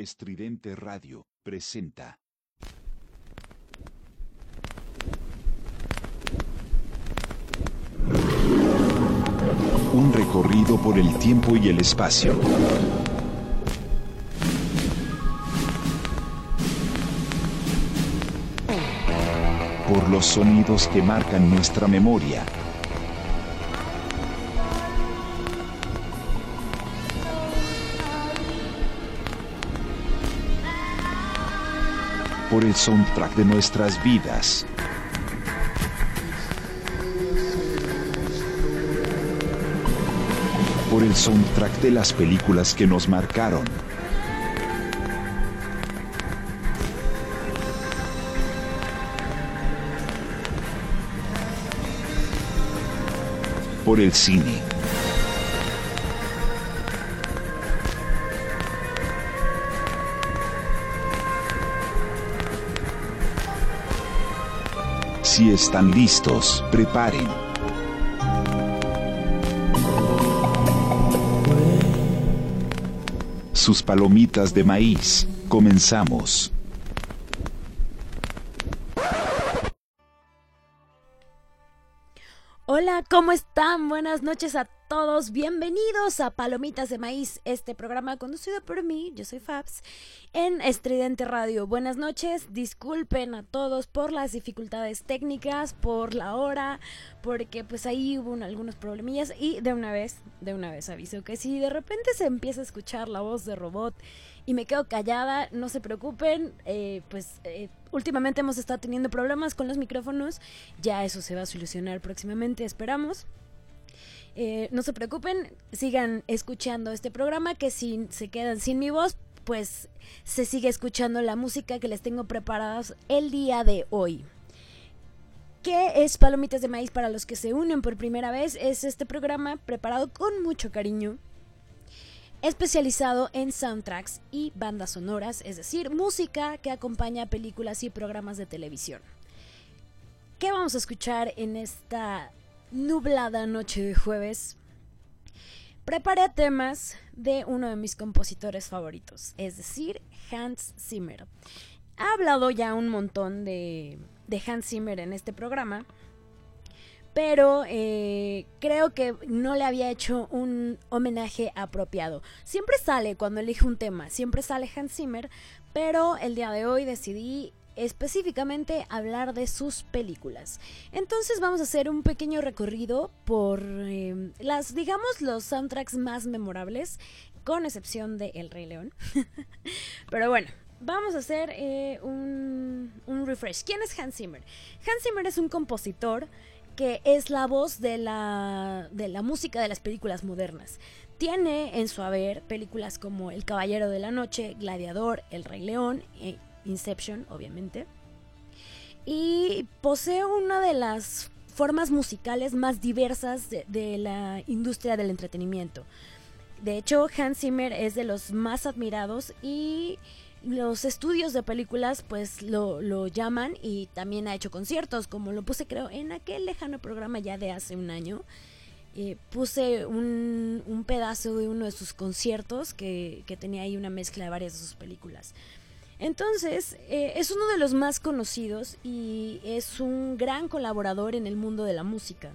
Estridente Radio presenta. Un recorrido por el tiempo y el espacio. Por los sonidos que marcan nuestra memoria. Por el soundtrack de nuestras vidas. Por el soundtrack de las películas que nos marcaron. Por el cine. Si están listos, preparen. Sus palomitas de maíz. Comenzamos. Hola, ¿cómo están? Buenas noches a todos. Bienvenidos a Palomitas de Maíz, este programa conducido por mí, yo soy Fabs, en Estridente Radio. Buenas noches, disculpen a todos por las dificultades técnicas, por la hora, porque pues ahí hubo algunos problemillas y de una vez, de una vez aviso que si de repente se empieza a escuchar la voz de robot y me quedo callada, no se preocupen, eh, pues eh, últimamente hemos estado teniendo problemas con los micrófonos, ya eso se va a solucionar próximamente, esperamos. Eh, no se preocupen, sigan escuchando este programa que si se quedan sin mi voz, pues se sigue escuchando la música que les tengo preparadas el día de hoy. ¿Qué es Palomitas de Maíz para los que se unen por primera vez? Es este programa preparado con mucho cariño especializado en soundtracks y bandas sonoras, es decir, música que acompaña películas y programas de televisión. ¿Qué vamos a escuchar en esta nublada noche de jueves? Preparé temas de uno de mis compositores favoritos, es decir, Hans Zimmer. He hablado ya un montón de, de Hans Zimmer en este programa, pero eh, creo que no le había hecho un homenaje apropiado. Siempre sale cuando elige un tema, siempre sale Hans Zimmer, pero el día de hoy decidí específicamente hablar de sus películas. Entonces vamos a hacer un pequeño recorrido por eh, las, digamos, los soundtracks más memorables, con excepción de El Rey León. pero bueno, vamos a hacer eh, un, un refresh. ¿Quién es Hans Zimmer? Hans Zimmer es un compositor que es la voz de la, de la música de las películas modernas. Tiene en su haber películas como El Caballero de la Noche, Gladiador, El Rey León, e Inception, obviamente. Y posee una de las formas musicales más diversas de, de la industria del entretenimiento. De hecho, Hans Zimmer es de los más admirados y los estudios de películas pues lo, lo, llaman y también ha hecho conciertos, como lo puse creo en aquel lejano programa ya de hace un año. Eh, puse un, un, pedazo de uno de sus conciertos que, que, tenía ahí una mezcla de varias de sus películas. Entonces, eh, es uno de los más conocidos y es un gran colaborador en el mundo de la música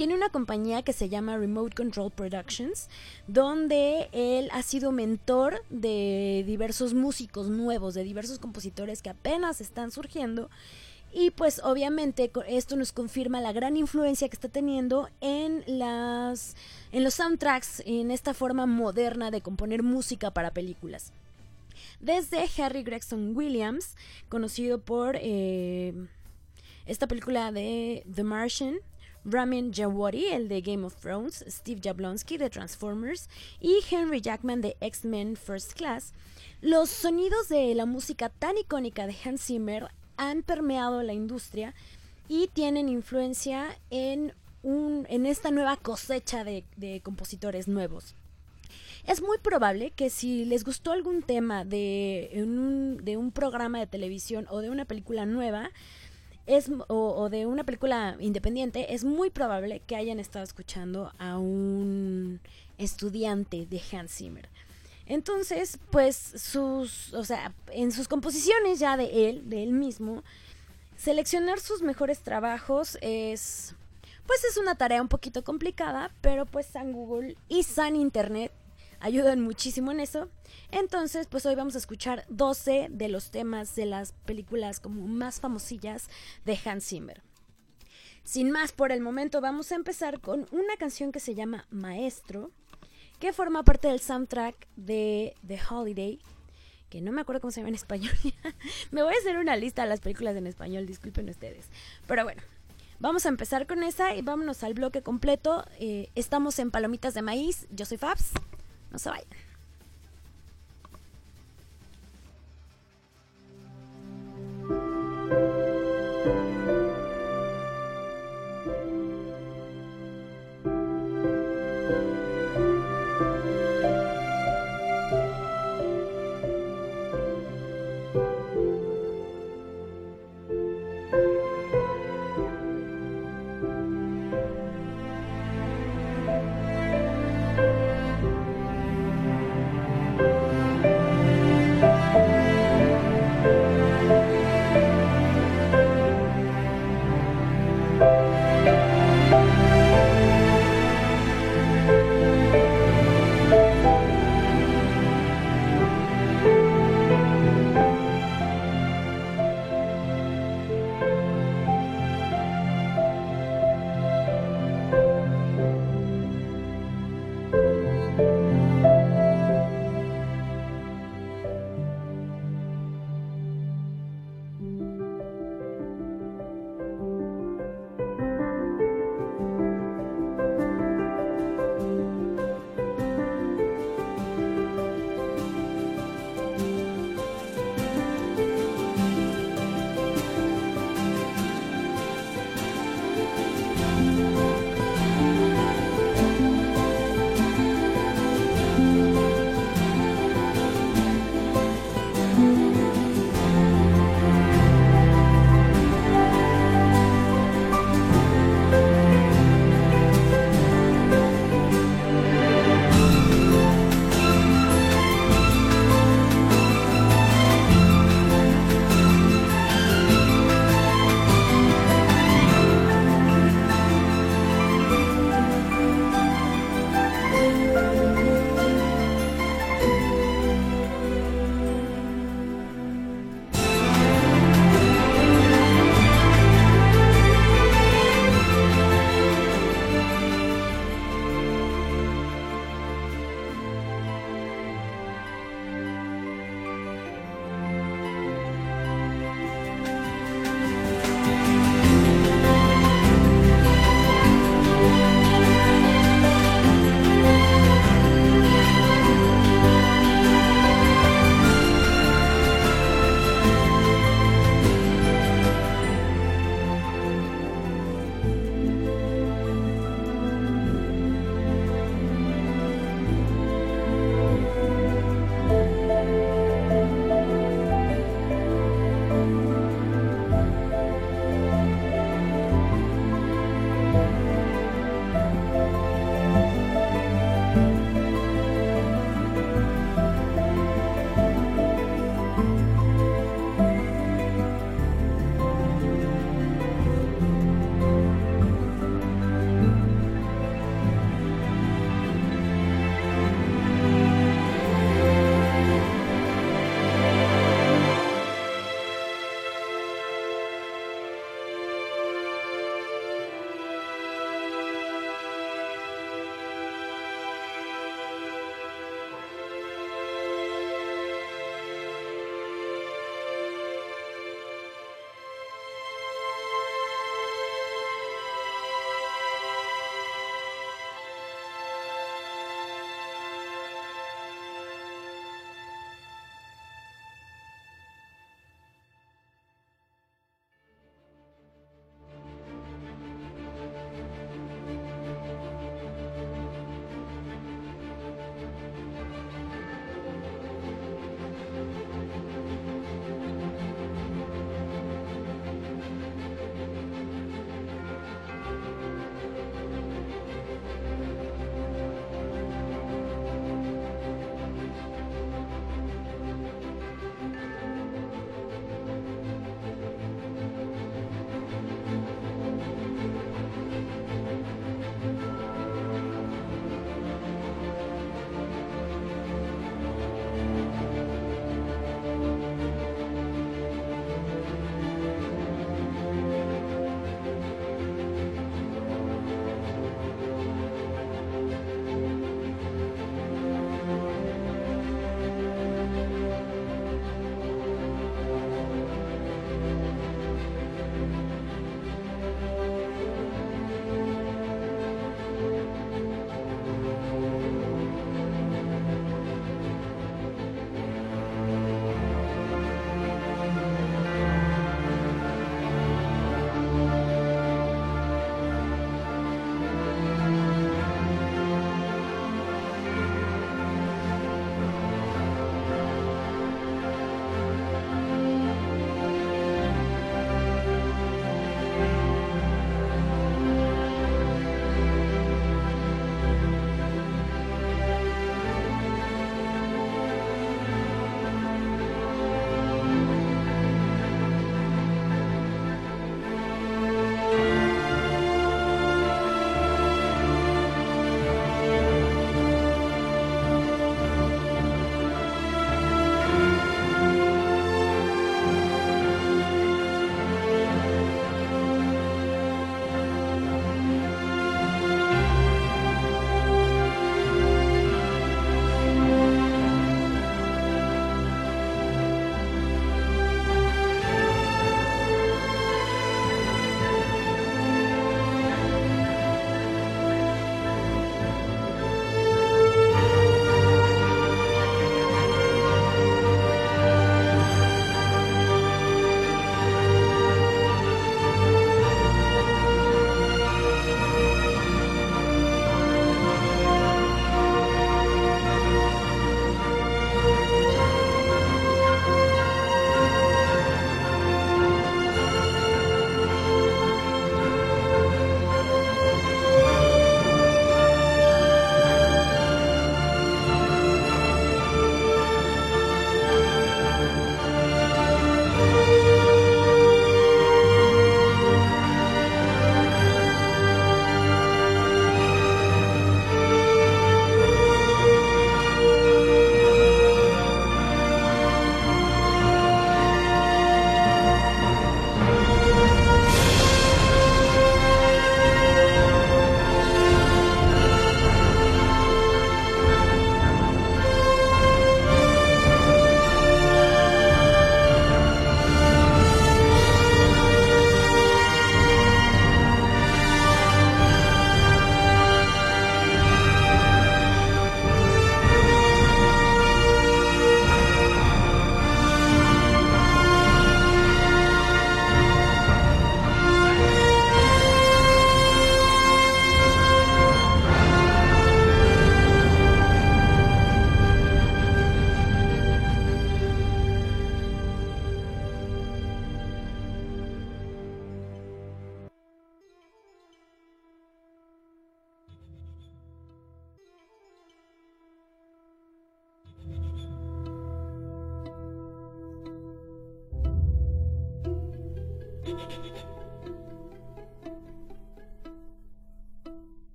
tiene una compañía que se llama Remote Control Productions, donde él ha sido mentor de diversos músicos nuevos, de diversos compositores que apenas están surgiendo. Y pues obviamente esto nos confirma la gran influencia que está teniendo en las en los soundtracks, en esta forma moderna de componer música para películas. Desde Harry Gregson Williams, conocido por eh, esta película de The Martian, Ramin Djawadi, el de Game of Thrones, Steve Jablonsky de Transformers y Henry Jackman de X-Men First Class, los sonidos de la música tan icónica de Hans Zimmer han permeado la industria y tienen influencia en, un, en esta nueva cosecha de, de compositores nuevos. Es muy probable que si les gustó algún tema de un, de un programa de televisión o de una película nueva, es, o, de una película independiente, es muy probable que hayan estado escuchando a un estudiante de Hans Zimmer. Entonces, pues sus, o sea, en sus composiciones ya de él, de él mismo, seleccionar sus mejores trabajos es, pues es una tarea un poquito complicada, pero pues San Google y San Internet ayudan muchísimo en eso. Entonces, pues hoy vamos a escuchar 12 de los temas de las películas como más famosillas de Hans Zimmer. Sin más por el momento, vamos a empezar con una canción que se llama Maestro, que forma parte del soundtrack de The Holiday, que no me acuerdo cómo se llama en español. me voy a hacer una lista de las películas en español, disculpen ustedes. Pero bueno, vamos a empezar con esa y vámonos al bloque completo. Eh, estamos en Palomitas de Maíz, yo soy Fabs, no se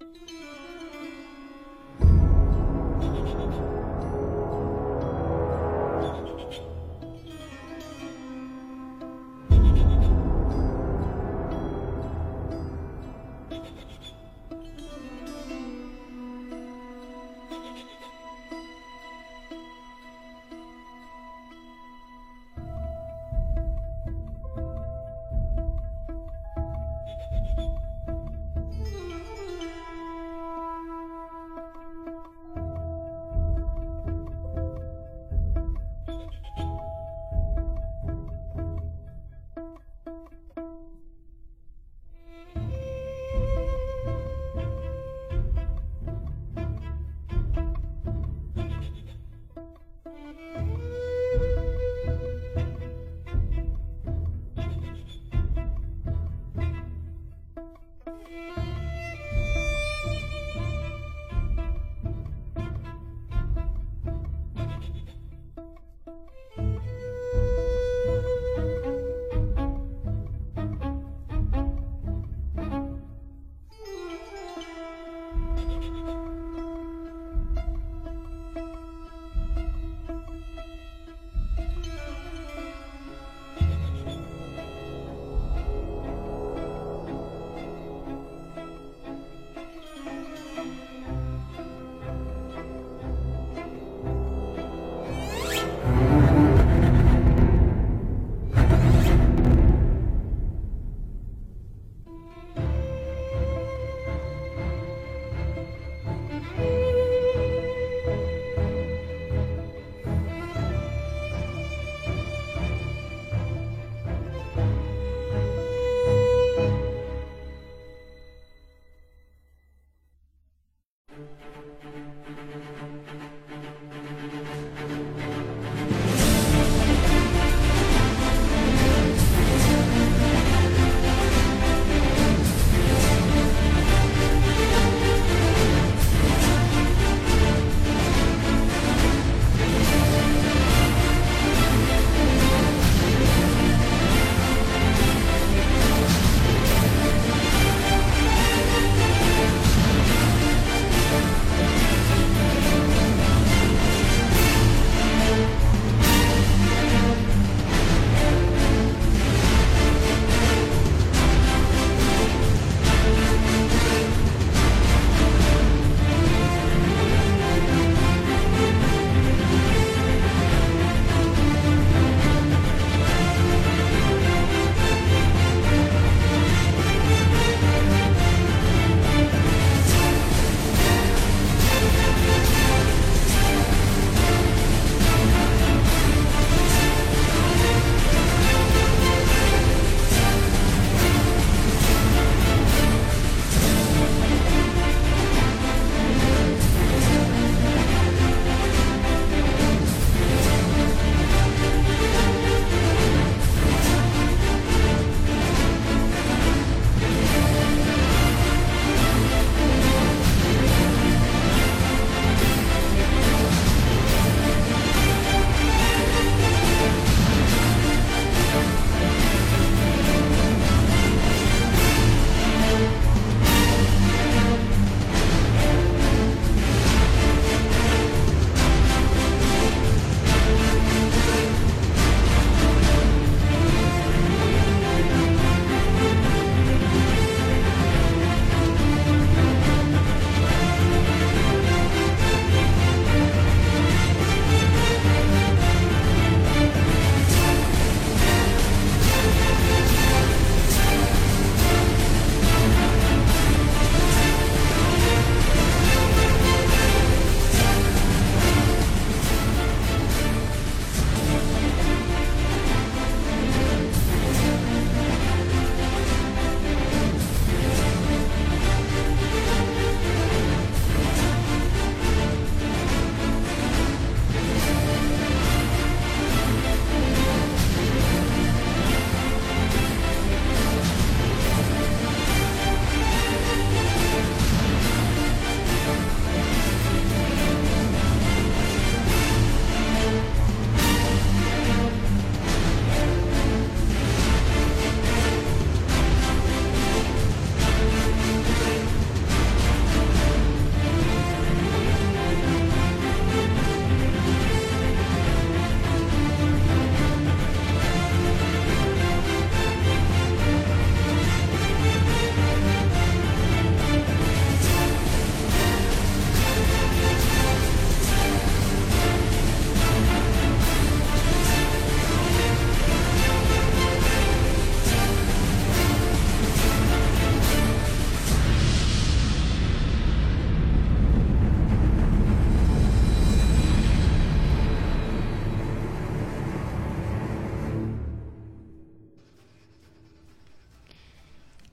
うん。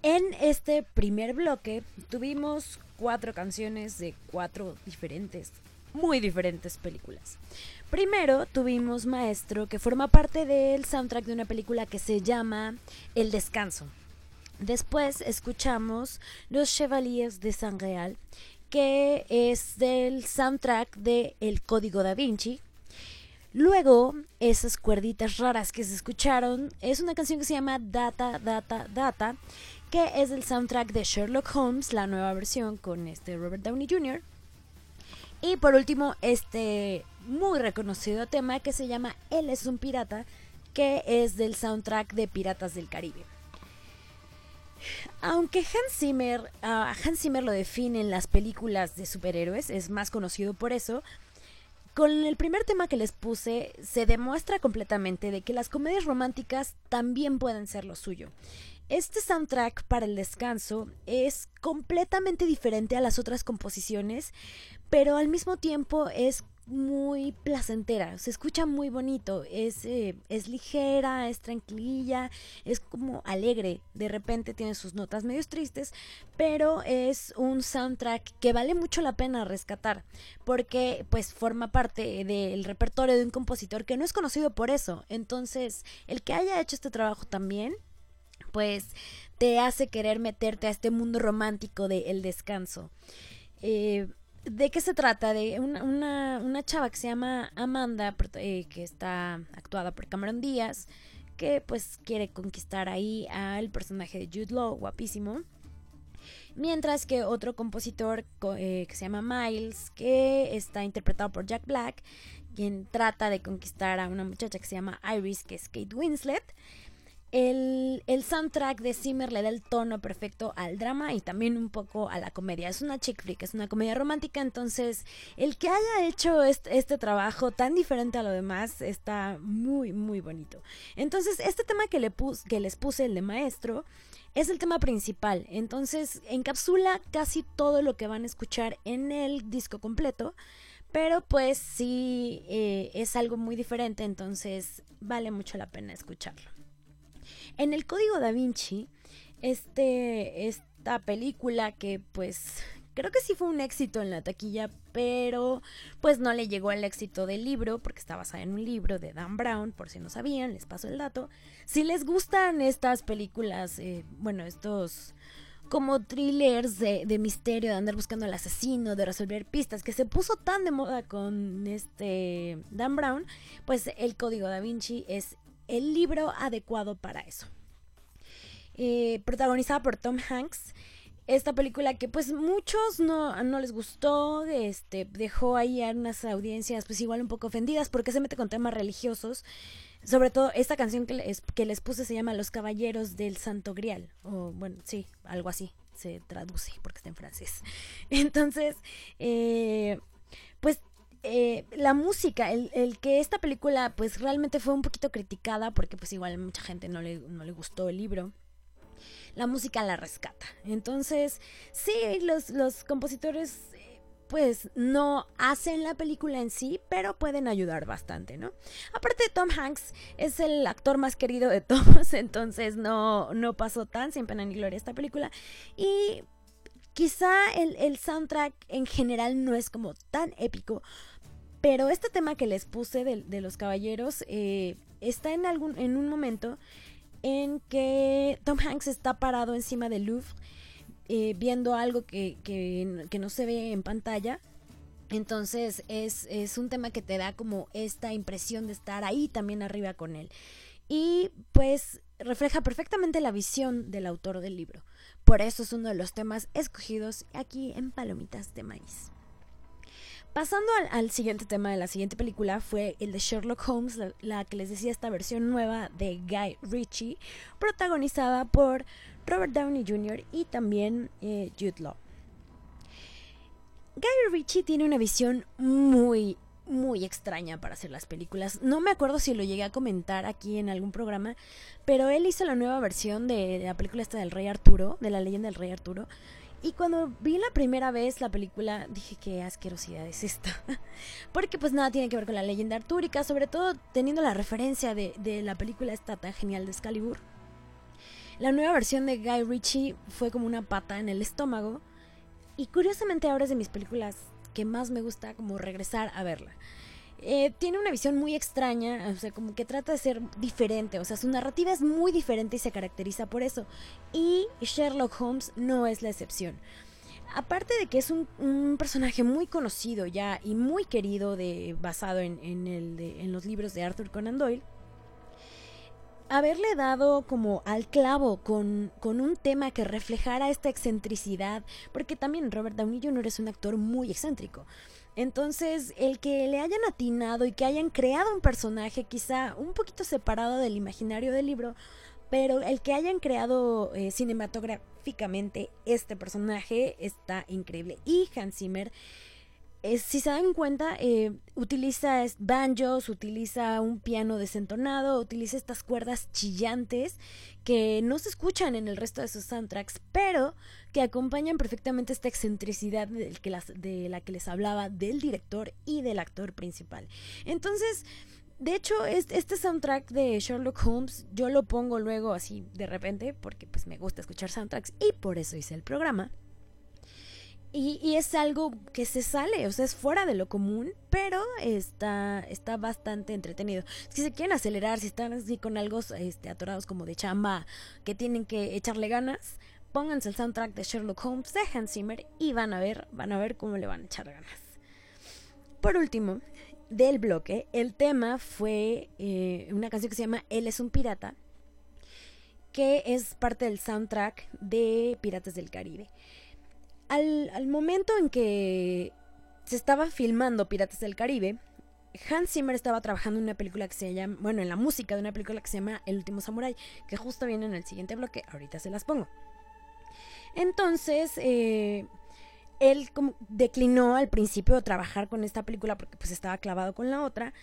En este primer bloque tuvimos cuatro canciones de cuatro diferentes, muy diferentes películas. Primero tuvimos Maestro, que forma parte del soundtrack de una película que se llama El Descanso. Después escuchamos Los Chevaliers de San Real, que es del soundtrack de El Código da Vinci. Luego, esas cuerditas raras que se escucharon, es una canción que se llama Data, Data, Data, que es del soundtrack de Sherlock Holmes, la nueva versión con este Robert Downey Jr. Y por último, este muy reconocido tema que se llama Él es un pirata, que es del soundtrack de Piratas del Caribe. Aunque Hans Zimmer, ah, Hans Zimmer lo define en las películas de superhéroes, es más conocido por eso, con el primer tema que les puse se demuestra completamente de que las comedias románticas también pueden ser lo suyo. Este soundtrack para el descanso es completamente diferente a las otras composiciones, pero al mismo tiempo es muy placentera, se escucha muy bonito, es, eh, es ligera, es tranquila, es como alegre, de repente tiene sus notas medio tristes, pero es un soundtrack que vale mucho la pena rescatar, porque pues forma parte del repertorio de un compositor que no es conocido por eso, entonces el que haya hecho este trabajo también, pues te hace querer meterte a este mundo romántico de el descanso. Eh, ¿De qué se trata? De una, una, chava que se llama Amanda, eh, que está actuada por Cameron Díaz, que pues quiere conquistar ahí al personaje de Jude Law, guapísimo. Mientras que otro compositor eh, que se llama Miles, que está interpretado por Jack Black, quien trata de conquistar a una muchacha que se llama Iris, que es Kate Winslet. El, soundtrack de Zimmer le da el tono perfecto al drama y también un poco a la comedia. Es una chick flick, es una comedia romántica, entonces el que haya hecho este, trabajo tan diferente a lo demás está muy, muy bonito. Entonces, este tema que, le que les puse, el de maestro, es el tema principal. Entonces, encapsula casi todo lo que van a escuchar en el disco completo. Pero pues sí eh, es algo muy diferente, entonces vale mucho la pena escucharlo. En el Código da Vinci, este, esta película que pues creo que sí fue un éxito en la taquilla, pero pues no le llegó al éxito del libro, porque está basada en un libro de Dan Brown, por si no sabían, les paso el dato. Si les gustan estas películas, eh, bueno, estos como thrillers de, de, misterio, de andar buscando al asesino, de resolver pistas, que se puso tan de moda con este Dan Brown, pues el Código da Vinci es el libro adecuado para eso. Eh, protagonizada por Tom Hanks. Esta película que pues muchos no, no les gustó, este, dejó ahí a unas audiencias pues igual un poco ofendidas porque se mete con temas religiosos. Sobre todo esta canción que les, puse se llama Los Caballeros del Santo Grial. O bueno, sí, algo así se traduce porque está en francés. Entonces, eh, pues eh, la música, el, el, que esta película pues realmente fue un poquito criticada porque pues igual mucha gente no le, no le gustó el libro. La música la rescata. Entonces, sí, los, los compositores pues no hacen la película en sí, pero pueden ayudar bastante, ¿no? Aparte Tom Hanks es el actor más querido de todos, entonces no, no pasó tan sin pena ni gloria esta película. Y quizá el, el soundtrack en general no es como tan épico, pero este tema que les puse de, los caballeros eh, está en, algún, en un momento en que Tom Hanks está parado encima del Louvre eh, viendo algo que, que, no se ve en pantalla. Entonces es, es un tema que te da como esta impresión de estar ahí también arriba con él. Y pues refleja perfectamente la visión del autor del libro. Por eso es uno de los temas escogidos aquí en Palomitas de Maíz. Pasando al, siguiente tema de la siguiente película fue el de Sherlock Holmes, la, que les decía esta versión nueva de Guy Ritchie, protagonizada por Robert Downey Jr. y también eh, Jude Law. Guy Ritchie tiene una visión muy, muy extraña para hacer las películas. No me acuerdo si lo llegué a comentar aquí en algún programa, pero él hizo la nueva versión de la película esta del Rey Arturo, de la leyenda del Rey Arturo. Y cuando vi la primera vez la película, dije qué asquerosidad es esta. Porque pues nada tiene que ver con la leyenda artúrica, sobre todo teniendo la referencia de, la película esta genial de Excalibur. La nueva versión de Guy Ritchie fue como una pata en el estómago. Y curiosamente ahora es de mis películas que más me gusta como regresar a verla. Eh, tiene una visión muy extraña, o sea, como que trata de ser diferente, o sea, su narrativa es muy diferente y se caracteriza por eso. Y Sherlock Holmes no es la excepción. Aparte de que es un, personaje muy conocido ya y muy querido de, basado en, los libros de Arthur Conan Doyle, haberle dado como al clavo con, con, un tema que reflejara esta excentricidad, porque también Robert Downey Jr. es un actor muy excéntrico. Entonces, el que le hayan atinado y que hayan creado un personaje quizá un poquito separado del imaginario del libro, pero el que hayan creado eh, cinematográficamente este personaje está increíble. Y Hans Zimmer si se dan cuenta, eh, utiliza banjos, utiliza un piano desentonado, utiliza estas cuerdas chillantes que no se escuchan en el resto de sus soundtracks, pero que acompañan perfectamente esta excentricidad de la que les hablaba del director y del actor principal. Entonces, de hecho, este soundtrack de Sherlock Holmes yo lo pongo luego así de repente porque pues me gusta escuchar soundtracks y por eso hice el programa. Y, es algo que se sale, o sea, es fuera de lo común, pero está, está bastante entretenido. Si se quieren acelerar, si están así con algo este, atorados como de chamba, que tienen que echarle ganas, pónganse el soundtrack de Sherlock Holmes de Hans Zimmer y van a ver, van a ver cómo le van a echar ganas. Por último, del bloque, el tema fue eh, una canción que se llama Él es un pirata, que es parte del soundtrack de Piratas del Caribe al, momento en que se estaba filmando Piratas del Caribe, Hans Zimmer estaba trabajando en una película que se llama, bueno, en la música de una película que se llama El último Samurai, que justo viene en el siguiente bloque, ahorita se las pongo. Entonces, eh, él declinó al principio trabajar con esta película porque pues estaba clavado con la otra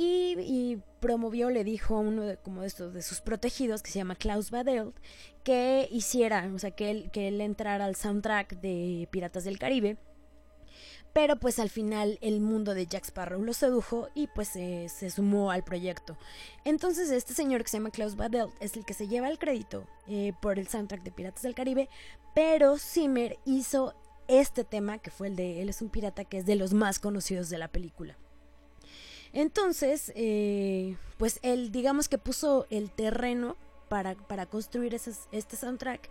y, promovió, le dijo a uno de, como de, estos, de sus protegidos, que se llama Klaus Badelt, que hiciera, o sea, que él, que él entrara al soundtrack de Piratas del Caribe. Pero pues al final el mundo de Jack Sparrow lo sedujo y pues se sumó al proyecto. Entonces este señor que se llama Klaus Badelt es el que se lleva el crédito eh, por el soundtrack de Piratas del Caribe, pero Zimmer hizo este tema que fue el de Él es un pirata, que es de los más conocidos de la película. Entonces, eh, pues él, digamos que puso el terreno para, para construir este soundtrack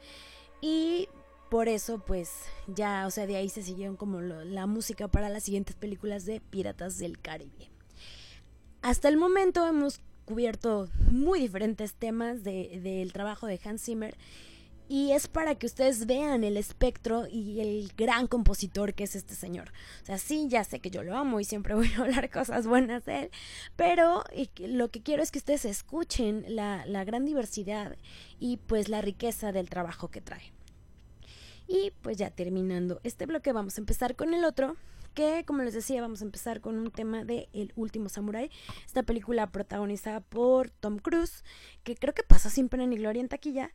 y por eso, pues ya, o sea, de ahí se siguieron como la música para las siguientes películas de Piratas del Caribe. Hasta el momento hemos cubierto muy diferentes temas del trabajo de Hans Zimmer y es para que ustedes vean el espectro y el gran compositor que es este señor. O sea, sí, ya sé que yo lo amo y siempre voy a hablar cosas buenas de él, pero lo que quiero es que ustedes escuchen la, la gran diversidad y pues la riqueza del trabajo que trae. Y pues ya terminando este bloque vamos a empezar con el otro, que como les decía vamos a empezar con un tema de El último Samurai, esta película protagonizada por Tom Cruise, que creo que pasa siempre en gloria en taquilla,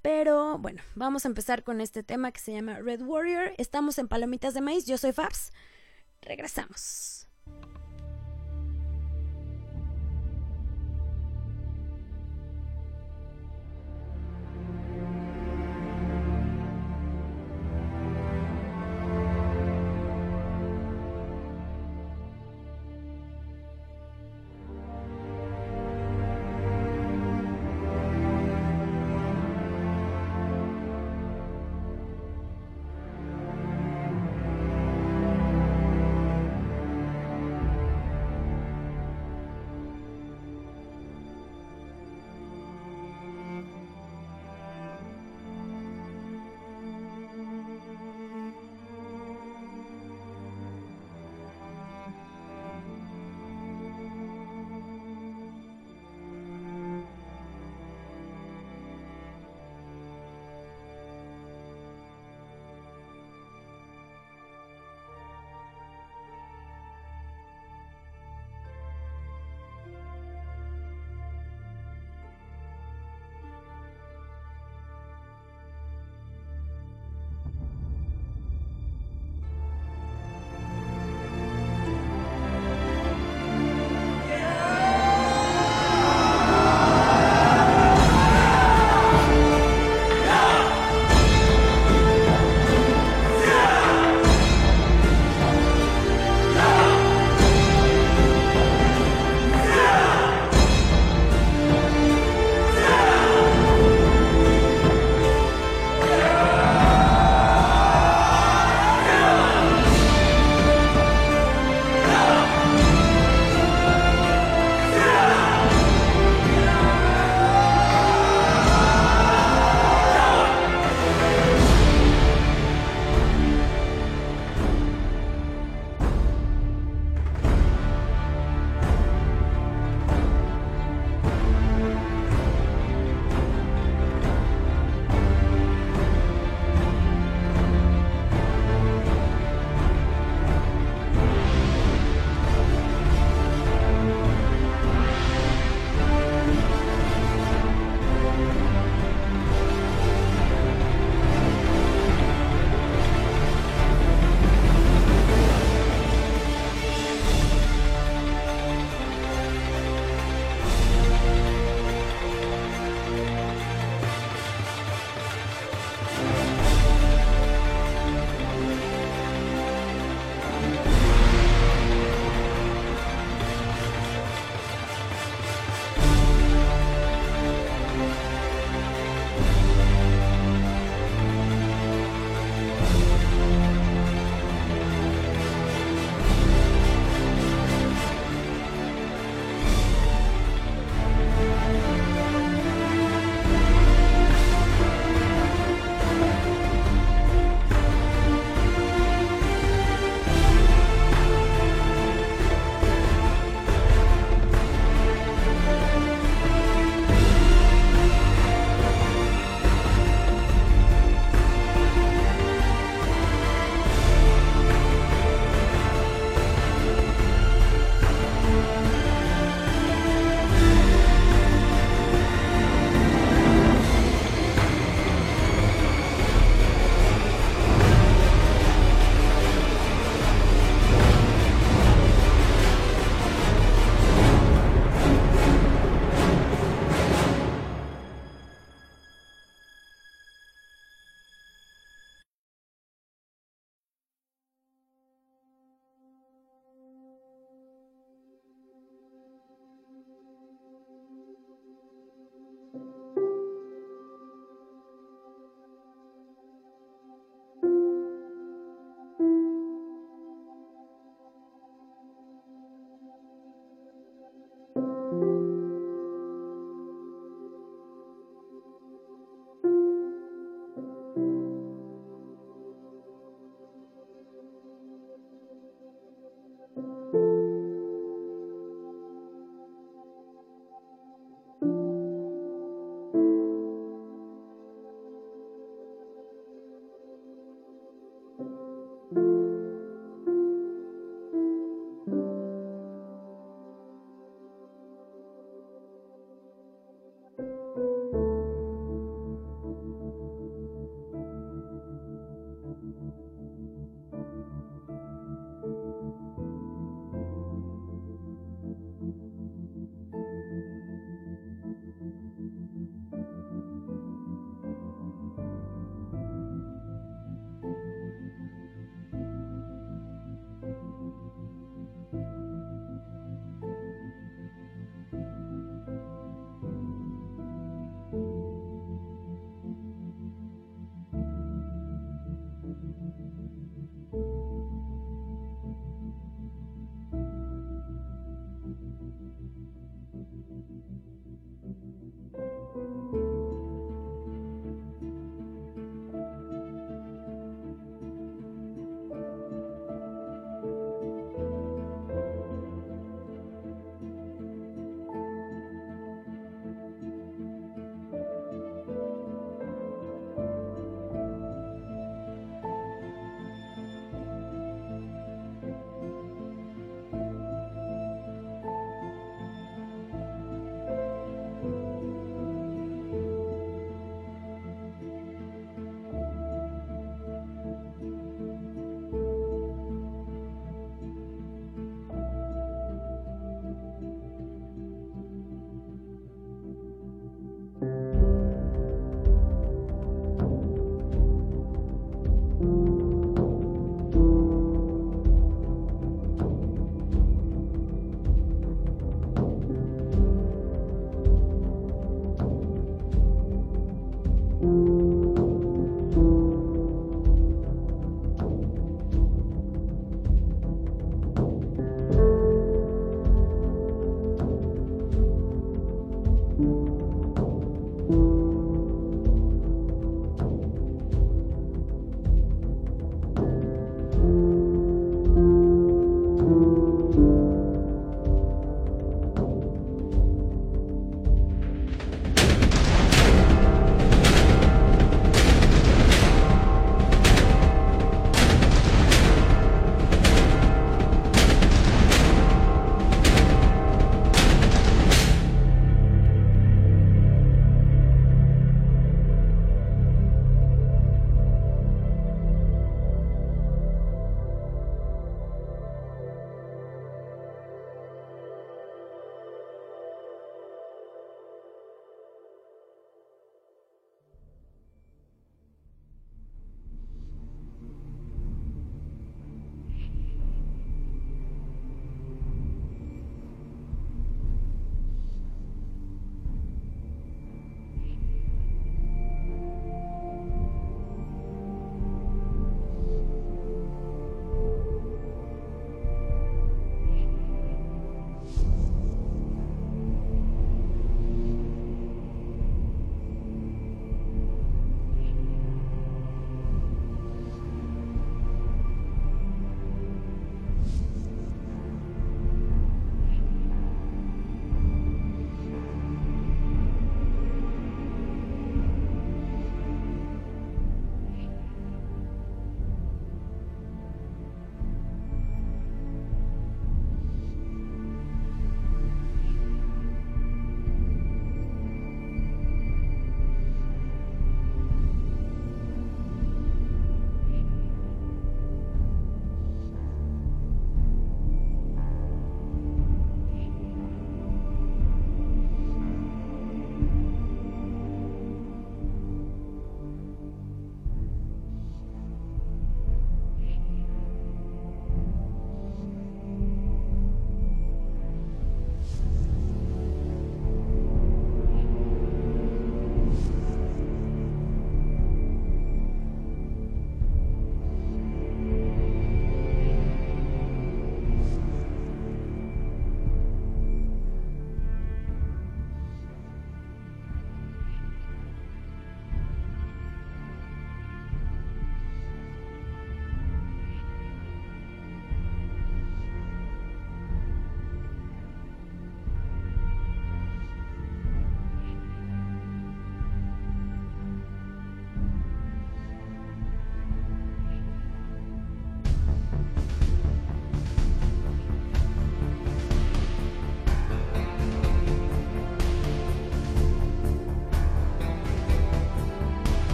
pero bueno, vamos a empezar con este tema que se llama Red Warrior. Estamos en Palomitas de Maíz, yo soy Fabs. Regresamos.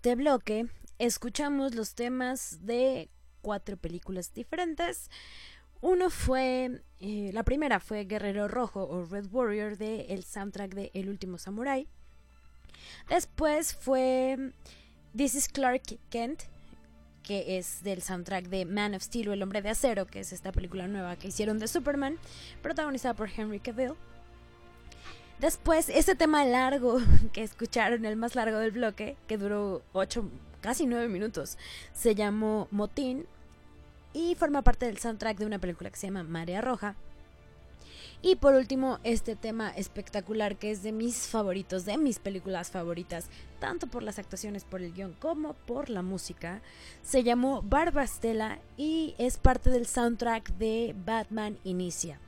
Este bloque escuchamos los temas de cuatro películas diferentes. Uno fue, eh, la primera fue Guerrero Rojo o Red Warrior de el soundtrack de El Último Samurai. Después fue This is Clark Kent, que es del soundtrack de Man of Steel o El Hombre de Acero, que es esta película nueva que hicieron de Superman, protagonizada por Henry Cavill. Después, ese tema largo que escucharon, el más largo del bloque, que duró 8, casi 9 minutos, se llamó Motín y forma parte del soundtrack de una película que se llama Marea Roja. Y por último, este tema espectacular que es de mis favoritos, de mis películas favoritas, tanto por las actuaciones, por el guion como por la música, se llamó Barbastella y es parte del soundtrack de Batman Inicia.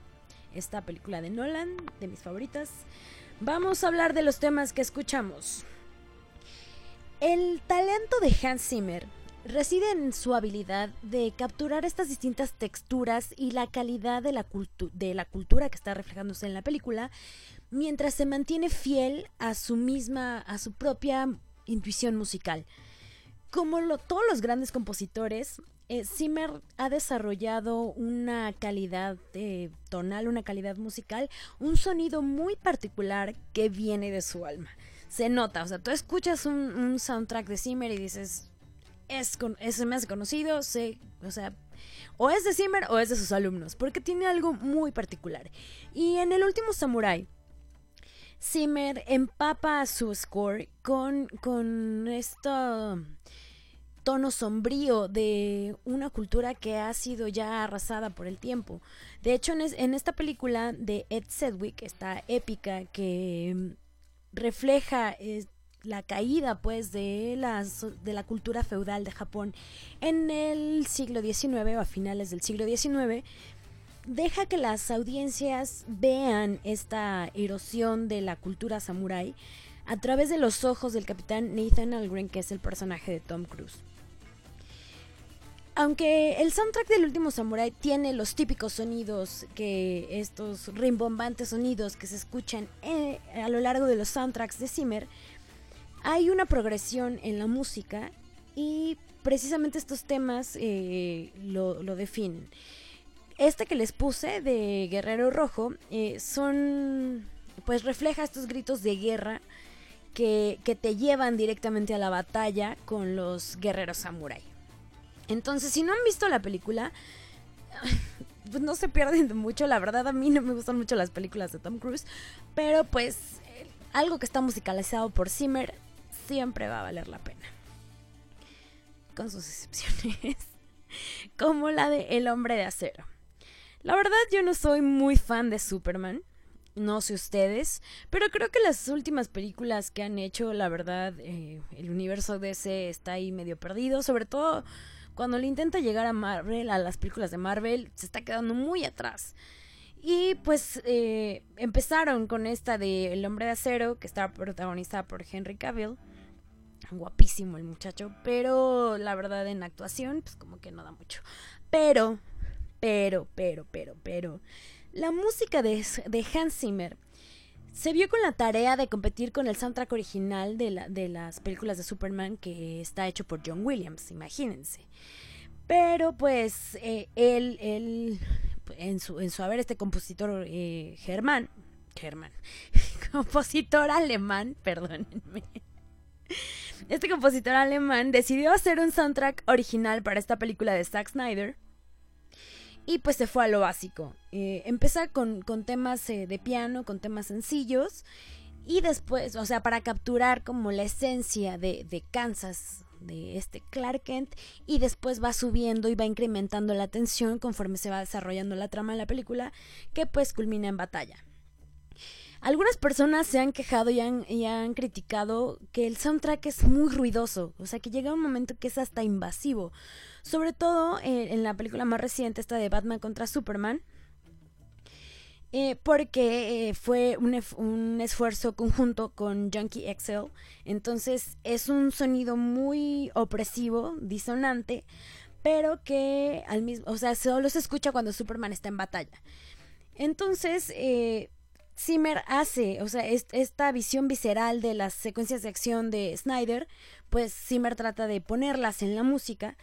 Esta película de Nolan, de mis favoritas. Vamos a hablar de los temas que escuchamos. El talento de Hans Zimmer reside en su habilidad de capturar estas distintas texturas y la calidad de la, de la cultura que está reflejándose en la película, mientras se mantiene fiel a su misma, a su propia intuición musical. Como todos los grandes compositores, eh, Zimmer ha desarrollado una calidad eh, tonal, una calidad musical, un sonido muy particular que viene de su alma. Se nota, o sea, tú escuchas un, un soundtrack de Zimmer y dices, es, es más conocido, sé, o sea, o es de Zimmer o es de sus alumnos, porque tiene algo muy particular. Y en el último Samurai, Zimmer empapa su score con, con este tono sombrío de una cultura que ha sido ya arrasada por el tiempo. De hecho, en, esta película de Ed Sedgwick, esta épica que refleja la caída pues de, las, de la cultura feudal de Japón en el siglo XIX o a finales del siglo XIX, deja que las audiencias vean esta erosión de la cultura samurái a través de los ojos del capitán Nathan Algren, que es el personaje de Tom Cruise. Aunque el soundtrack del último Samurai tiene los típicos sonidos que estos rimbombantes sonidos que se escuchan eh, a lo largo de los soundtracks de Zimmer, hay una progresión en la música y precisamente estos temas eh, lo, definen. Este que les puse de Guerrero Rojo eh, son, pues refleja estos gritos de guerra que, que, te llevan directamente a la batalla con los guerreros samurai. Entonces, si no han visto la película, pues no se pierden mucho. La verdad, a mí no me gustan mucho las películas de Tom Cruise, pero pues eh, algo que está musicalizado por Zimmer siempre va a valer la pena. Con sus excepciones. Como la de El hombre de acero. La verdad yo no soy muy fan de Superman. No sé ustedes, pero creo que las últimas películas que han hecho, la verdad, eh, el universo DC está ahí medio perdido, sobre todo cuando le intenta llegar a Marvel, a las películas de Marvel, se está quedando muy atrás. Y pues eh, empezaron con esta de El hombre de acero, que está protagonizada por Henry Cavill guapísimo el muchacho, pero la verdad en actuación, pues como que no da mucho. Pero, pero, pero, pero, pero, la música de, de Hans Zimmer se vio con la tarea de competir con el soundtrack original de, la, de las películas de Superman que está hecho por John Williams, imagínense. Pero pues eh, él, él, en su, en su haber, este compositor eh, Germán, Germán, compositor alemán, perdónenme este compositor alemán decidió hacer un soundtrack original para esta película de Zack Snyder. Y pues se fue a lo básico. Eh, empezar con, temas eh, de piano, con temas sencillos. Y después, o sea, para capturar como la esencia de, de Kansas, de este Clark Kent. Y después va subiendo y va incrementando la tensión conforme se va desarrollando la trama de la película. Que pues culmina en batalla. Algunas personas se han quejado y han, y han criticado que el soundtrack es muy ruidoso, o sea que llega un momento que es hasta invasivo. Sobre todo eh, en la película más reciente, esta de Batman contra Superman, eh, porque eh, fue un, un, esfuerzo conjunto con Junkie XL. Entonces es un sonido muy opresivo, disonante, pero que al mismo, o sea, solo se escucha cuando Superman está en batalla. Entonces, Zimmer hace, o sea, esta visión visceral de las secuencias de acción de Snyder, pues Zimmer trata de ponerlas en la música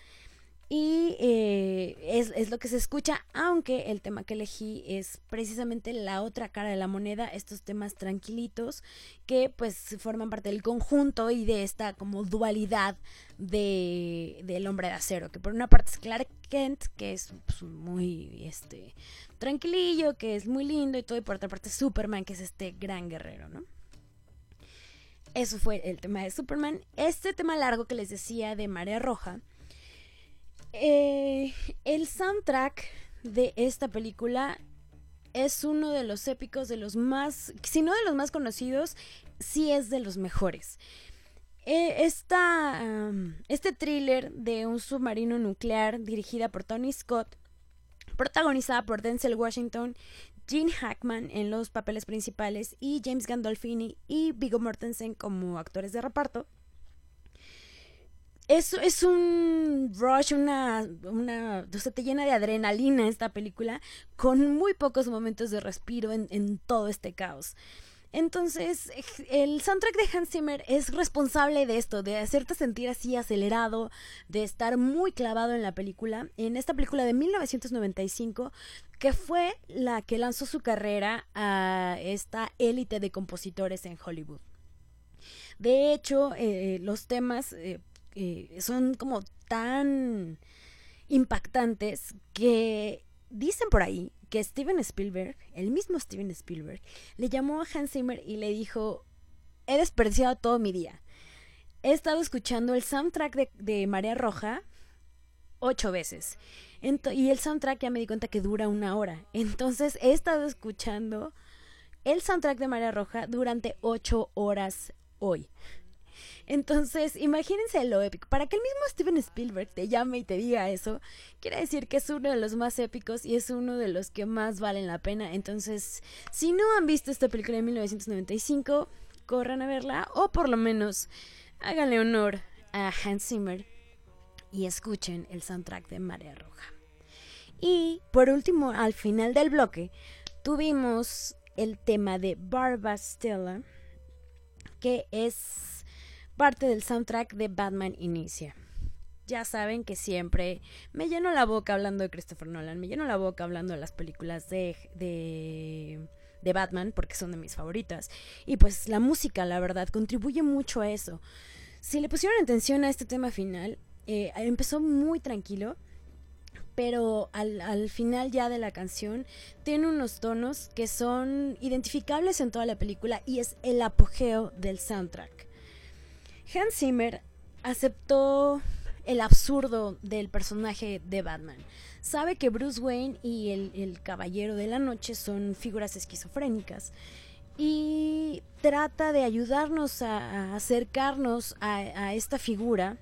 y eh, es, lo que se escucha, aunque el tema que elegí es precisamente la otra cara de la moneda, estos temas tranquilitos que pues forman parte del conjunto y de esta como dualidad de, del hombre de acero, que por una parte es Clark Kent, que es pues, muy este, tranquilillo, que es muy lindo y todo, y por otra parte Superman, que es este gran guerrero, ¿no? Eso fue el tema de Superman. Este tema largo que les decía de Marea Roja eh, el soundtrack de esta película es uno de los épicos, de los más, si no de los más conocidos, sí es de los mejores. Eh, este thriller de un submarino nuclear dirigida por Tony Scott, protagonizada por Denzel Washington, Gene Hackman en los papeles principales y James Gandolfini y Viggo Mortensen como actores de reparto, es, es un rush, una, una, o sea, te llena de adrenalina esta película con muy pocos momentos de respiro en, todo este caos. Entonces, el soundtrack de Hans Zimmer es responsable de esto, de hacerte sentir así acelerado, de estar muy clavado en la película, en esta película de 1995, que fue la que lanzó su carrera a esta élite de compositores en Hollywood. De hecho, eh, los temas eh, eh, son como tan impactantes que dicen por ahí que Steven Spielberg, el mismo Steven Spielberg, le llamó a Hans Zimmer y le dijo, he desperdiciado todo mi día. He estado escuchando el soundtrack de, de Marea Roja ocho veces. y el soundtrack ya me di cuenta que dura una hora. Entonces he estado escuchando el soundtrack de Marea Roja durante ocho horas hoy. Entonces, imagínense lo épico. Para que el mismo Steven Spielberg te llame y te diga eso, quiere decir que es uno de los más épicos y es uno de los que más valen la pena. Entonces, si no han visto esta película de 1995, corran a verla o por lo menos háganle honor a Hans Zimmer y escuchen el soundtrack de Marea Roja. Y por último, al final del bloque, tuvimos el tema de Barba Stella, que es parte del soundtrack de Batman Inicia. Ya saben que siempre me lleno la boca hablando de Christopher Nolan, me lleno la boca hablando de las películas de, de, Batman porque son de mis favoritas. Y pues la música, la verdad, contribuye mucho a eso. Si le pusieron atención a este tema final, eh, empezó muy tranquilo, pero al, al, final ya de la canción tiene unos tonos que son identificables en toda la película y es el apogeo del soundtrack. Hans Zimmer aceptó el absurdo del personaje de Batman. Sabe que Bruce Wayne y el, Caballero de la Noche son figuras esquizofrénicas y trata de ayudarnos a, acercarnos a, esta figura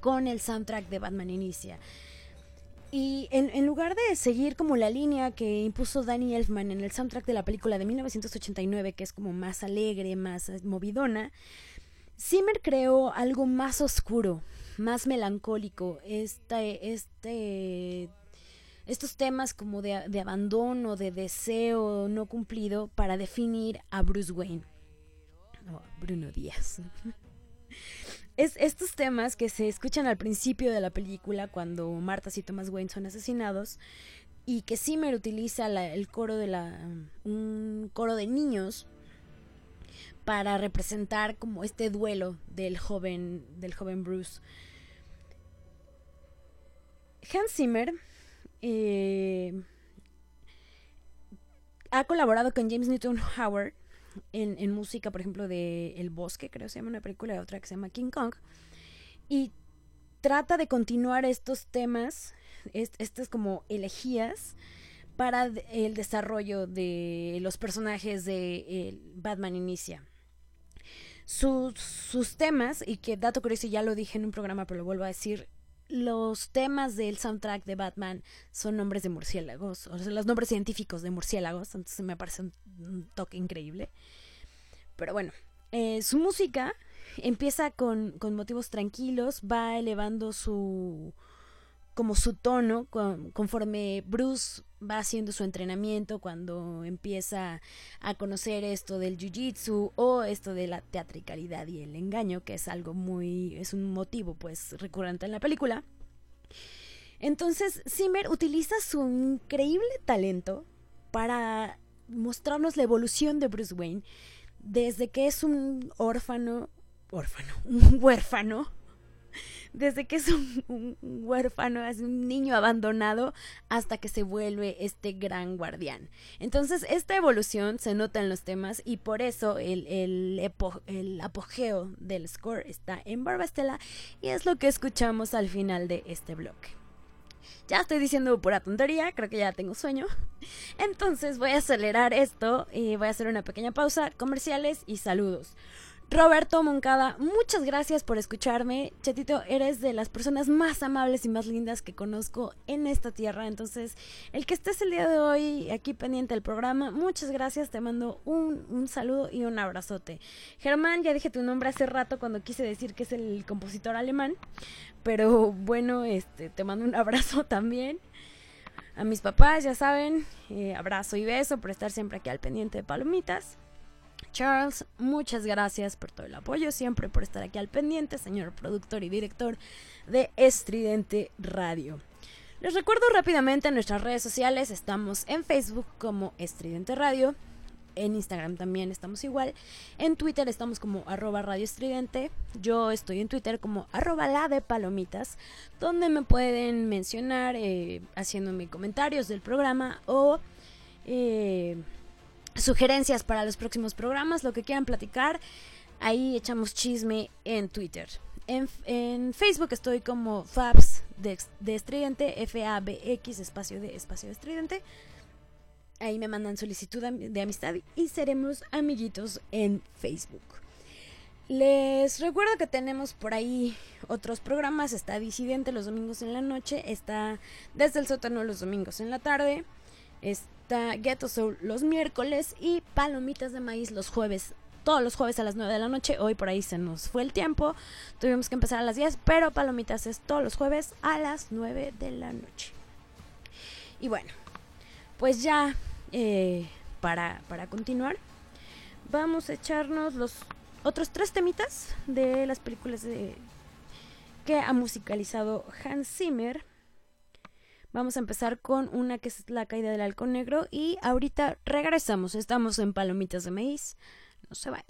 con el soundtrack de Batman Inicia. Y en, en, lugar de seguir como la línea que impuso Danny Elfman en el soundtrack de la película de 1989, que es como más alegre, más movidona, Zimmer creó algo más oscuro, más melancólico, este, este, estos temas como de, abandono, de deseo no cumplido para definir a Bruce Wayne. Bruno Díaz. Es estos temas que se escuchan al principio de la película cuando Marta y Thomas Wayne son asesinados y que Zimmer utiliza el coro de la un coro de niños para representar como este duelo del joven, del joven Bruce. Hans Zimmer eh, ha colaborado con James Newton Howard en, música, por ejemplo, de El Bosque, creo que se llama una película, y otra que se llama King Kong, y trata de continuar estos temas, estas como elegías, para el desarrollo de los personajes de Batman Inicia sus, temas, y que dato curioso, ya lo dije en un programa, pero lo vuelvo a decir, los temas del soundtrack de Batman son nombres de murciélagos, o sea, los nombres científicos de murciélagos, entonces me parece un, toque increíble. Pero bueno, eh, su música empieza con, con, motivos tranquilos, va elevando su como su tono conforme Bruce va haciendo su entrenamiento, cuando empieza a conocer esto del jiu-jitsu o esto de la teatricalidad y el engaño, que es algo muy, es un motivo pues recurrente en la película. Entonces, Zimmer utiliza su increíble talento para mostrarnos la evolución de Bruce Wayne desde que es un órfano, órfano, un huérfano, desde que es un, huérfano, es un niño abandonado, hasta que se vuelve este gran guardián. Entonces, esta evolución se nota en los temas y por eso el, el, el apogeo del score está en Barbastella y es lo que escuchamos al final de este bloque. Ya estoy diciendo pura tontería, creo que ya tengo sueño. Entonces voy a acelerar esto y voy a hacer una pequeña pausa, comerciales y saludos. Roberto Moncada, muchas gracias por escucharme. Chetito, eres de las personas más amables y más lindas que conozco en esta tierra. Entonces, el que estés el día de hoy aquí pendiente del programa, muchas gracias. Te mando un, un saludo y un abrazote. Germán, ya dije tu nombre hace rato cuando quise decir que es el compositor alemán. Pero bueno, este, te mando un abrazo también. A mis papás, ya saben, eh, abrazo y beso por estar siempre aquí al pendiente de Palomitas. Charles, muchas gracias por todo el apoyo, siempre por estar aquí al pendiente, señor productor y director de Estridente Radio. Les recuerdo rápidamente en nuestras redes sociales, estamos en Facebook como Estridente Radio, en Instagram también estamos igual, en Twitter estamos como arroba radio estridente, yo estoy en Twitter como arroba la de palomitas, donde me pueden mencionar eh, haciéndome comentarios del programa o... Eh, sugerencias para los próximos programas, lo que quieran platicar, ahí echamos chisme en Twitter. En, Facebook estoy como Fabs de, Estridente, F-A-B-X, espacio de espacio de Estridente. Ahí me mandan solicitud de amistad y seremos amiguitos en Facebook. Les recuerdo que tenemos por ahí otros programas. Está Disidente los domingos en la noche. Está Desde el sótano los domingos en la tarde. Ghetto Soul los miércoles y Palomitas de Maíz los jueves. Todos los jueves a las 9 de la noche. Hoy por ahí se nos fue el tiempo. Tuvimos que empezar a las 10, pero Palomitas es todos los jueves a las 9 de la noche. Y bueno, pues ya eh, para, para continuar, vamos a echarnos los otros tres temitas de las películas de, que ha musicalizado Hans Zimmer. Vamos a empezar con una que es la caída del halcón negro y ahorita regresamos. Estamos en Palomitas de Maíz. No se vayan.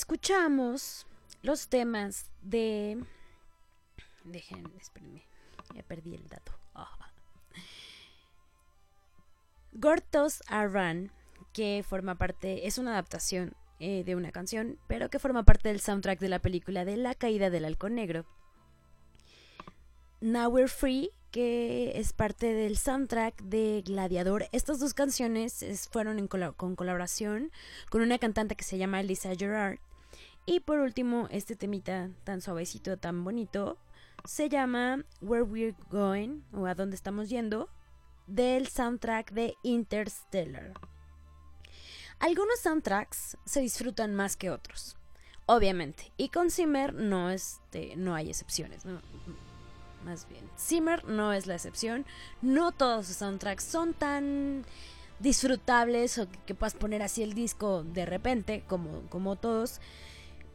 Escuchamos los temas de... Dejen, espérenme, ya perdí el dato. Ah. Gortos Arran, que forma parte, es una adaptación eh, de una canción, pero que forma parte del soundtrack de la película de La caída del halcón negro. Now We're Free, que es parte del soundtrack de Gladiador. Estas dos canciones fueron con colaboración con una cantante que se llama Lisa Gerard. Y por último, este temita tan suavecito, tan bonito, se llama Where We're Going, o a dónde estamos yendo, del soundtrack de Interstellar. Algunos soundtracks se disfrutan más que otros, obviamente, y con Zimmer no, este, no hay excepciones, más bien. Zimmer no es la excepción, no todos sus soundtracks son tan disfrutables o que, puedas poner así el disco de repente, como, como todos.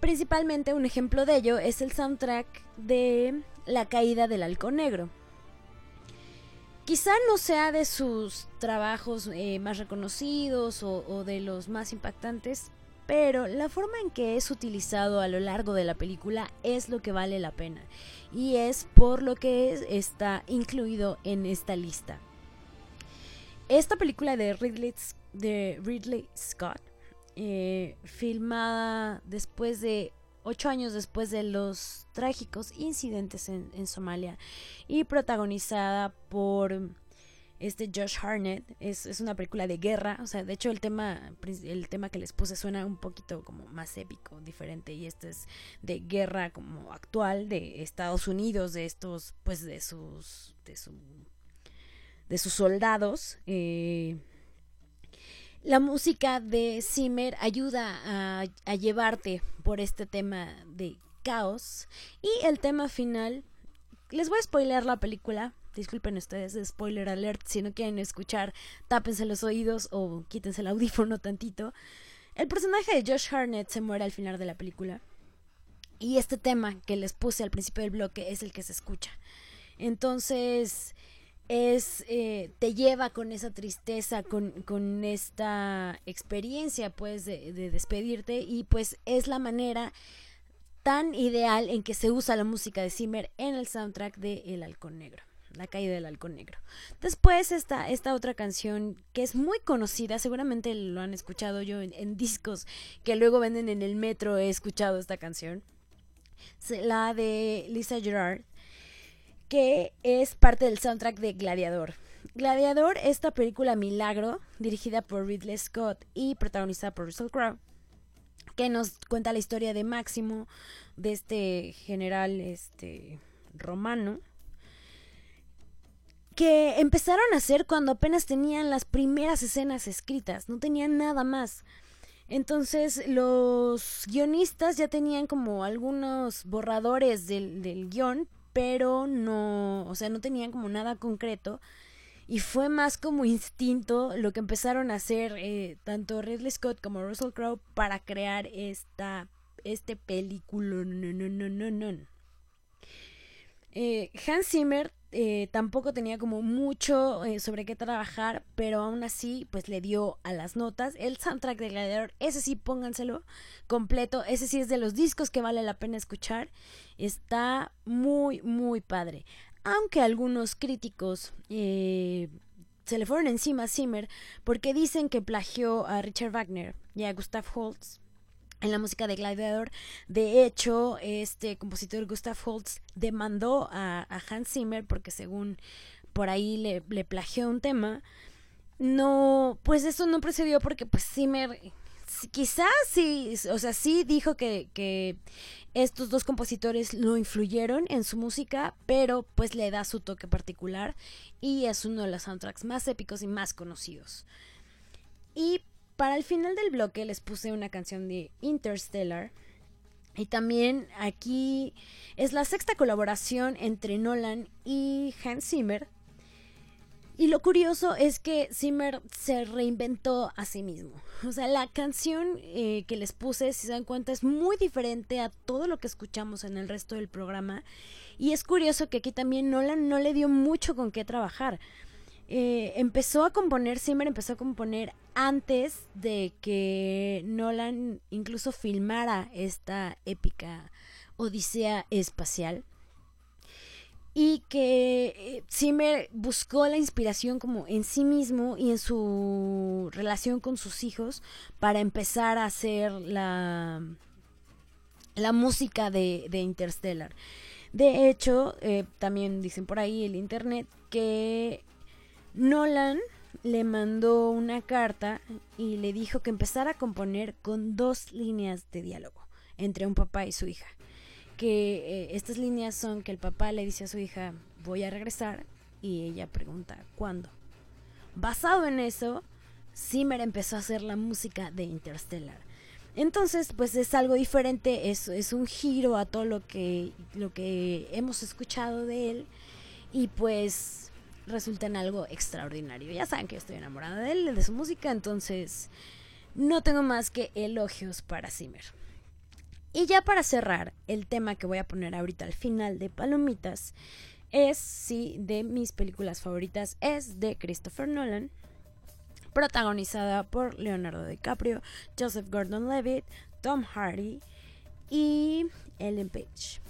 Principalmente un ejemplo de ello es el soundtrack de La caída del halcón negro Quizá no sea de sus trabajos eh, más reconocidos o, de los más impactantes, pero la forma en que es utilizado a lo largo de la película es lo que vale la pena y es por lo que está incluido en esta lista. Esta película de Ridley, de Ridley Scott, eh, filmada después de ocho años después de los trágicos incidentes en, Somalia y protagonizada por este Josh Harnett. Es, es, una película de guerra, o sea, de hecho el tema, el tema que les puse suena un poquito como más épico, diferente, y este es de guerra como actual de Estados Unidos, de estos, pues de sus, de su, de sus soldados. Eh, la música de Zimmer ayuda a, llevarte por este tema de caos. Y el tema final, les voy a spoiler la película. Disculpen ustedes, spoiler alert. Si no quieren escuchar, tápense los oídos o quítense el audífono tantito. El personaje de Josh Harnett se muere al final de la película. Y este tema que les puse al principio del bloque es el que se escucha. Entonces, es eh, te lleva con esa tristeza, con, esta experiencia pues de, despedirte y pues es la manera tan ideal en que se usa la música de Zimmer en el soundtrack de El Halcón Negro. La caída del halcón negro. Después está esta otra canción que es muy conocida, seguramente lo han escuchado yo en, discos que luego venden en el metro, he escuchado esta canción. La de Lisa Gerard, que es parte del soundtrack de Gladiador. Gladiador, esta película milagro, dirigida por Ridley Scott y protagonizada por Russell Crowe, que nos cuenta la historia de Máximo, de este general este, romano, que empezaron a hacer cuando apenas tenían las primeras escenas escritas, no tenían nada más. Entonces los guionistas ya tenían como algunos borradores del, del pero no, o sea, no tenían como nada concreto. Y fue más como instinto lo que empezaron a hacer eh, tanto Ridley Scott como Russell Crowe para crear esta este película. No, no, no, no, no. Eh, Hans Zimmer eh, tampoco tenía como mucho eh, sobre qué trabajar, pero aún así pues le dio a las notas. El soundtrack de Gladiador, ese sí pónganselo completo, ese sí es de los discos que vale la pena escuchar. Está muy, muy padre. Aunque algunos críticos eh, se le fueron encima a Zimmer porque dicen que plagió a Richard Wagner y a Gustav Holst en la música de Gladiador. De hecho, este compositor Gustav Holst demandó a, Hans Zimmer porque según por ahí le, le, plagió un tema. No, pues eso no procedió porque pues Zimmer quizás sí, o sea, sí dijo que, que estos dos compositores lo influyeron en su música, pero pues le da su toque particular y es uno de los soundtracks más épicos y más conocidos. Y para el final del bloque les puse una canción de Interstellar. Y también aquí es la sexta colaboración entre Nolan y Hans Zimmer. Y lo curioso es que Zimmer se reinventó a sí mismo. O sea, la canción eh, que les puse, si se dan cuenta, es muy diferente a todo lo que escuchamos en el resto del programa. Y es curioso que aquí también Nolan no le dio mucho con qué trabajar. Eh, empezó a componer, Zimmer empezó a componer antes de que Nolan incluso filmara esta épica Odisea espacial. Y que eh, Zimmer buscó la inspiración como en sí mismo y en su relación con sus hijos para empezar a hacer la, la música de, de Interstellar. De hecho, eh, también dicen por ahí el internet que Nolan le mandó una carta y le dijo que empezara a componer con dos líneas de diálogo entre un papá y su hija. Que eh, estas líneas son que el papá le dice a su hija, voy a regresar, y ella pregunta, ¿cuándo? Basado en eso, Zimmer empezó a hacer la música de Interstellar. Entonces, pues es algo diferente, es, es un giro a todo lo que, lo que hemos escuchado de él. Y pues resulta en algo extraordinario. Ya saben que estoy enamorada de él, de su música, entonces no tengo más que elogios para Zimmer. Y ya para cerrar, el tema que voy a poner ahorita al final de Palomitas es, sí, de mis películas favoritas, es de Christopher Nolan, protagonizada por Leonardo DiCaprio, Joseph Gordon-Levitt, Tom Hardy y Ellen Page.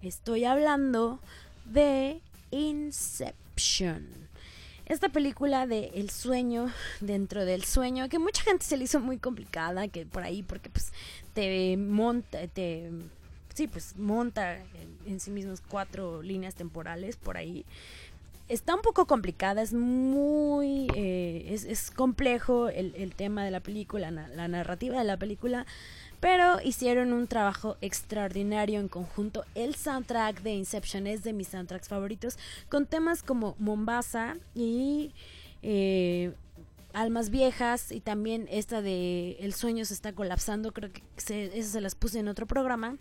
Estoy hablando de Inception. Esta película de El sueño dentro del sueño, que mucha gente se le hizo muy complicada, que por ahí, porque pues te monta, te sí, pues monta en, sí mismos cuatro líneas temporales por ahí. Está un poco complicada, es muy, eh, es, complejo el, el, tema de la película, la narrativa de la película, pero hicieron un trabajo extraordinario en conjunto. El soundtrack de Inception es de mis soundtracks favoritos, con temas como Mombasa y eh, Almas Viejas y también esta de El sueño se está colapsando, creo que se, se las puse en otro programa.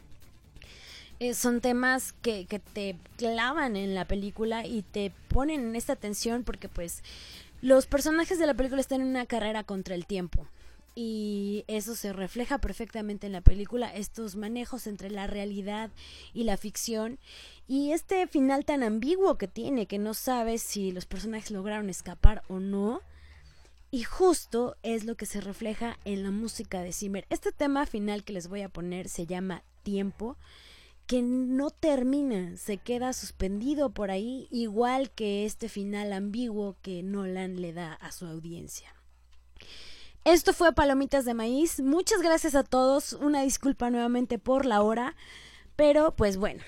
Eh, son temas que, que te clavan en la película y te ponen en esta tensión porque pues los personajes de la película están en una carrera contra el tiempo y eso se refleja perfectamente en la película, estos manejos entre la realidad y la ficción y este final tan ambiguo que tiene, que no sabes si los personajes lograron escapar o no. Y justo es lo que se refleja en la música de Zimmer. Este tema final que les voy a poner se llama Tiempo, que no termina, se queda suspendido por ahí, igual que este final ambiguo que Nolan le da a su audiencia. Esto fue Palomitas de Maíz. Muchas gracias a todos. Una disculpa nuevamente por la hora. Pero pues bueno,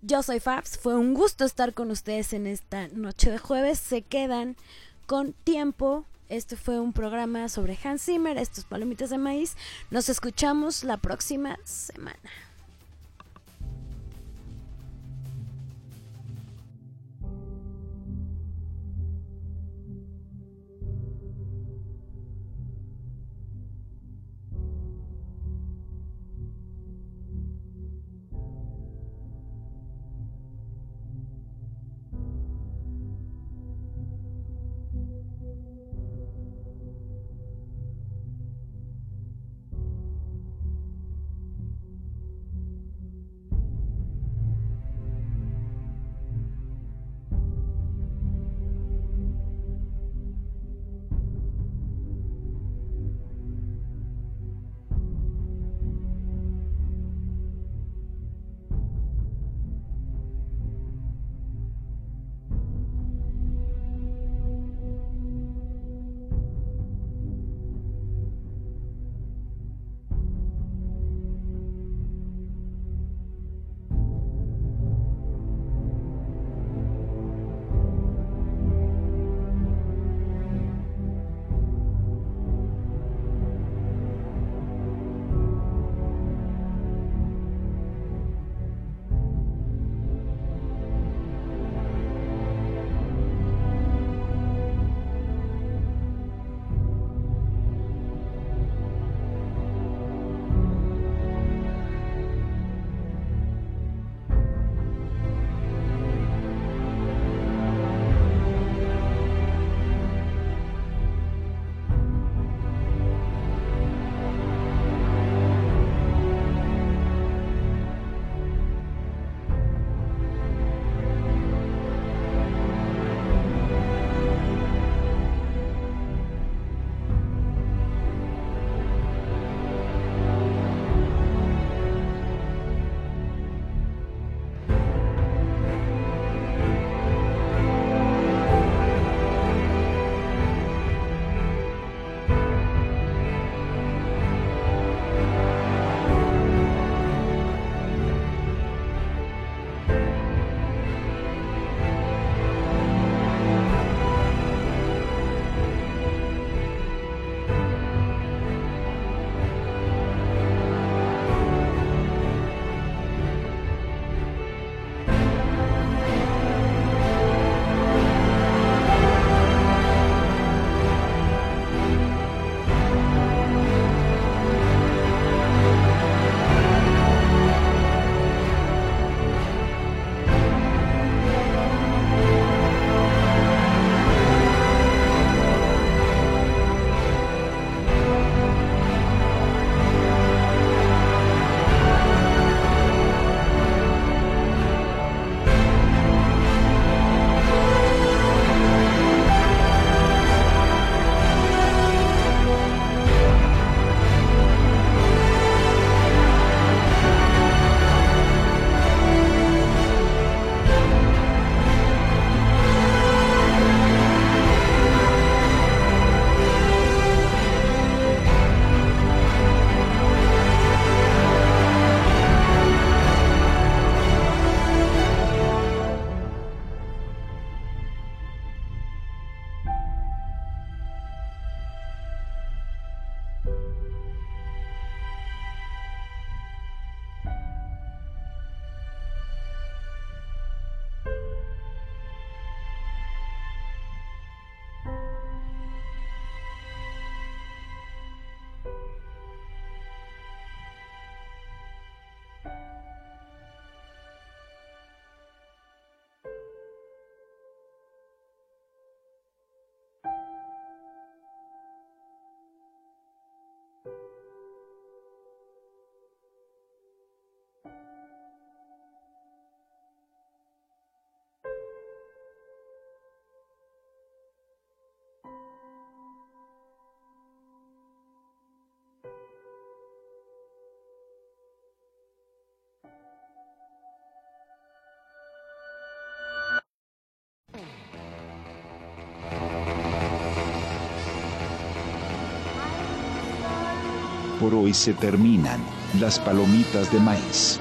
yo soy Fabs. Fue un gusto estar con ustedes en esta noche de jueves. Se quedan con tiempo. Este fue un programa sobre Hans Zimmer, estos palomitas de maíz. Nos escuchamos la próxima semana. Por hoy se terminan, las palomitas de maíz.